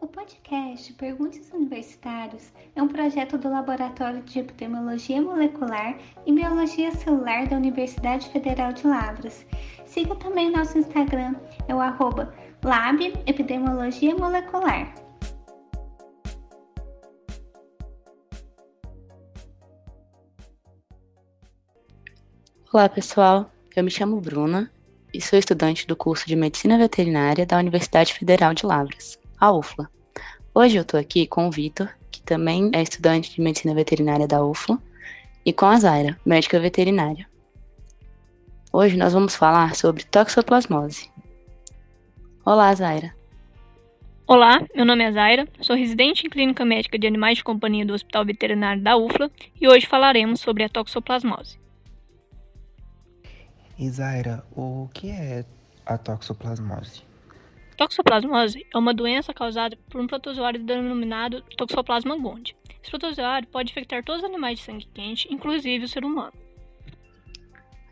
O podcast Perguntas Universitários é um projeto do Laboratório de Epidemiologia Molecular e Biologia Celular da Universidade Federal de Lavras. Siga também nosso Instagram, é o arroba Molecular. Olá pessoal, eu me chamo Bruna e sou estudante do curso de Medicina Veterinária da Universidade Federal de Lavras a UFLA. Hoje eu estou aqui com o Vitor, que também é estudante de medicina veterinária da UFLA, e com a Zaira, médica veterinária. Hoje nós vamos falar sobre toxoplasmose. Olá, Zaira. Olá, meu nome é Zaira, sou residente em clínica médica de animais de companhia do Hospital Veterinário da UFLA e hoje falaremos sobre a toxoplasmose. E Zaira, o que é a toxoplasmose? Toxoplasmose é uma doença causada por um protozoário denominado Toxoplasma gondii. Esse protozoário pode infectar todos os animais de sangue quente, inclusive o ser humano.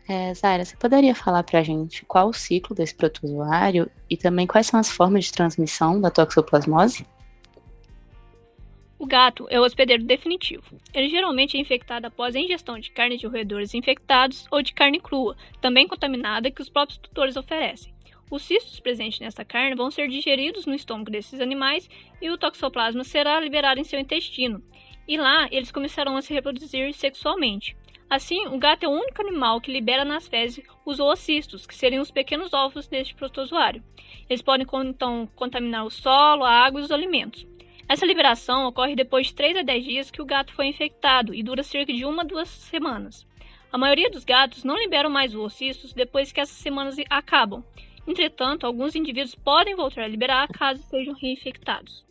É, Zaira, você poderia falar para a gente qual o ciclo desse protozoário e também quais são as formas de transmissão da toxoplasmose? O gato é o hospedeiro definitivo. Ele geralmente é infectado após a ingestão de carne de roedores infectados ou de carne crua, também contaminada, que os próprios tutores oferecem. Os cistos presentes nessa carne vão ser digeridos no estômago desses animais e o toxoplasma será liberado em seu intestino. E lá eles começarão a se reproduzir sexualmente. Assim, o gato é o único animal que libera nas fezes os oocistos, que seriam os pequenos ovos deste protozoário. Eles podem então contaminar o solo, a água e os alimentos. Essa liberação ocorre depois de 3 a 10 dias que o gato foi infectado e dura cerca de uma a duas semanas. A maioria dos gatos não liberam mais os oocistos depois que essas semanas acabam, Entretanto, alguns indivíduos podem voltar a liberar caso sejam reinfectados.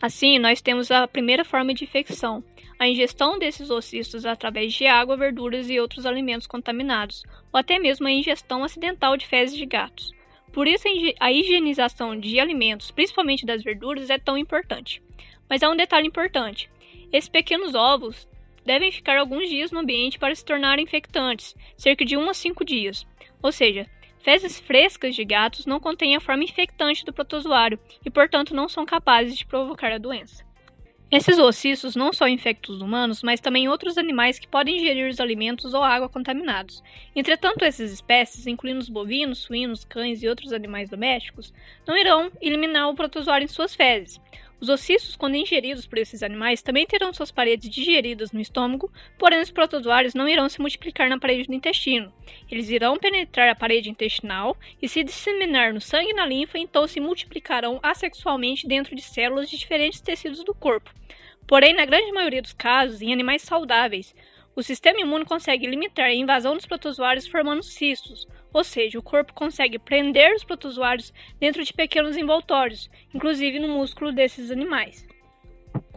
Assim, nós temos a primeira forma de infecção, a ingestão desses ocistos através de água, verduras e outros alimentos contaminados, ou até mesmo a ingestão acidental de fezes de gatos. Por isso, a higienização de alimentos, principalmente das verduras, é tão importante. Mas há um detalhe importante: esses pequenos ovos devem ficar alguns dias no ambiente para se tornarem infectantes, cerca de 1 a 5 dias. Ou seja, Fezes frescas de gatos não contêm a forma infectante do protozoário e, portanto, não são capazes de provocar a doença. Esses ossiços não só infectam os humanos, mas também outros animais que podem ingerir os alimentos ou água contaminados. Entretanto, essas espécies, incluindo os bovinos, suínos, cães e outros animais domésticos, não irão eliminar o protozoário em suas fezes. Os ossiços, quando ingeridos por esses animais, também terão suas paredes digeridas no estômago, porém os protozoários não irão se multiplicar na parede do intestino. Eles irão penetrar a parede intestinal e se disseminar no sangue e na linfa, então se multiplicarão assexualmente dentro de células de diferentes tecidos do corpo. Porém, na grande maioria dos casos, em animais saudáveis, o sistema imune consegue limitar a invasão dos protozoários formando cistos, ou seja, o corpo consegue prender os protozoários dentro de pequenos envoltórios, inclusive no músculo desses animais.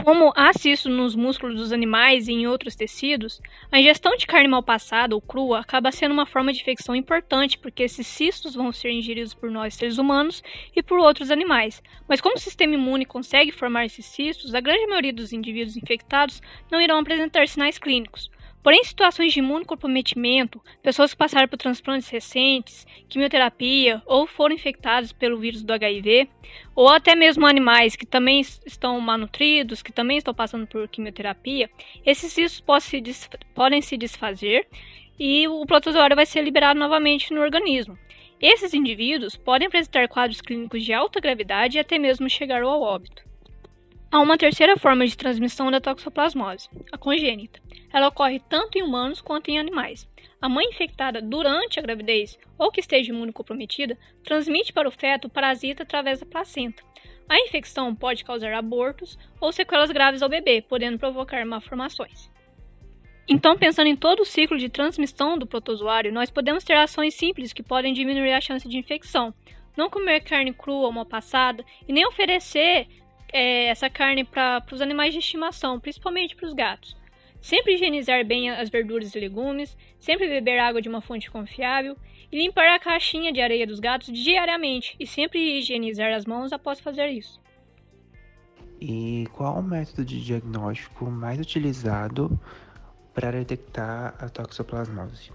Como há cisto nos músculos dos animais e em outros tecidos, a ingestão de carne mal passada ou crua acaba sendo uma forma de infecção importante, porque esses cistos vão ser ingeridos por nós seres humanos e por outros animais. Mas como o sistema imune consegue formar esses cistos, a grande maioria dos indivíduos infectados não irão apresentar sinais clínicos. Porém, situações de imunocomprometimento, pessoas que passaram por transplantes recentes, quimioterapia ou foram infectadas pelo vírus do HIV, ou até mesmo animais que também estão malnutridos, que também estão passando por quimioterapia, esses cistos podem se desfazer e o protozoário vai ser liberado novamente no organismo. Esses indivíduos podem apresentar quadros clínicos de alta gravidade e até mesmo chegar ao óbito. Há uma terceira forma de transmissão da toxoplasmose, a congênita. Ela ocorre tanto em humanos quanto em animais. A mãe infectada durante a gravidez ou que esteja imunocomprometida transmite para o feto o parasita através da placenta. A infecção pode causar abortos ou sequelas graves ao bebê, podendo provocar malformações. Então, pensando em todo o ciclo de transmissão do protozoário, nós podemos ter ações simples que podem diminuir a chance de infecção. Não comer carne crua ou mal passada e nem oferecer é, essa carne para os animais de estimação, principalmente para os gatos. Sempre higienizar bem as verduras e legumes, sempre beber água de uma fonte confiável e limpar a caixinha de areia dos gatos diariamente e sempre higienizar as mãos após fazer isso. E qual o método de diagnóstico mais utilizado para detectar a toxoplasmose?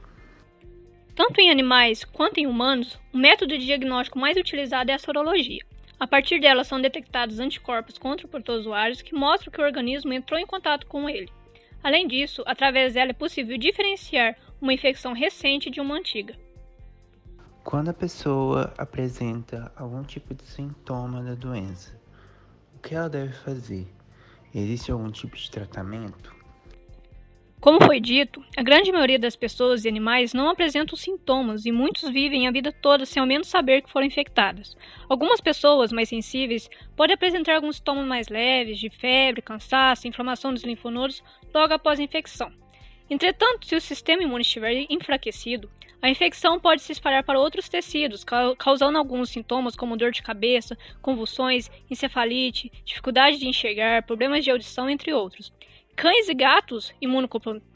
Tanto em animais quanto em humanos, o método de diagnóstico mais utilizado é a sorologia. A partir dela são detectados anticorpos contra protozoários que mostram que o organismo entrou em contato com ele. Além disso, através dela é possível diferenciar uma infecção recente de uma antiga. Quando a pessoa apresenta algum tipo de sintoma da doença, o que ela deve fazer? Existe algum tipo de tratamento? Como foi dito, a grande maioria das pessoas e animais não apresentam sintomas e muitos vivem a vida toda sem ao menos saber que foram infectadas. Algumas pessoas mais sensíveis podem apresentar alguns sintomas mais leves, de febre, cansaço, inflamação dos linfonodos logo após a infecção. Entretanto, se o sistema imune estiver enfraquecido, a infecção pode se espalhar para outros tecidos, causando alguns sintomas como dor de cabeça, convulsões, encefalite, dificuldade de enxergar, problemas de audição, entre outros. Cães e gatos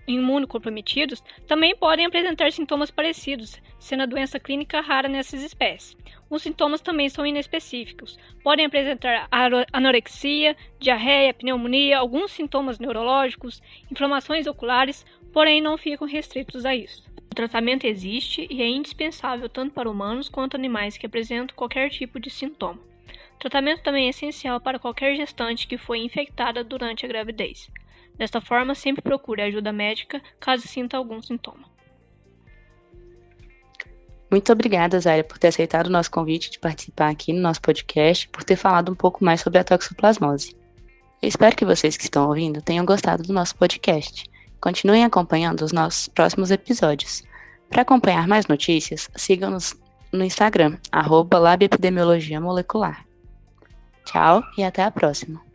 imunocomprometidos também podem apresentar sintomas parecidos, sendo a doença clínica rara nessas espécies. Os sintomas também são inespecíficos. Podem apresentar anorexia, diarreia, pneumonia, alguns sintomas neurológicos, inflamações oculares, porém não ficam restritos a isso. O tratamento existe e é indispensável tanto para humanos quanto animais que apresentam qualquer tipo de sintoma. O tratamento também é essencial para qualquer gestante que foi infectada durante a gravidez. Desta forma, sempre procure ajuda médica caso sinta algum sintoma. Muito obrigada, Zaira, por ter aceitado o nosso convite de participar aqui no nosso podcast, por ter falado um pouco mais sobre a toxoplasmose. Eu espero que vocês que estão ouvindo tenham gostado do nosso podcast. Continuem acompanhando os nossos próximos episódios. Para acompanhar mais notícias, sigam-nos no Instagram, arroba Molecular. Tchau e até a próxima!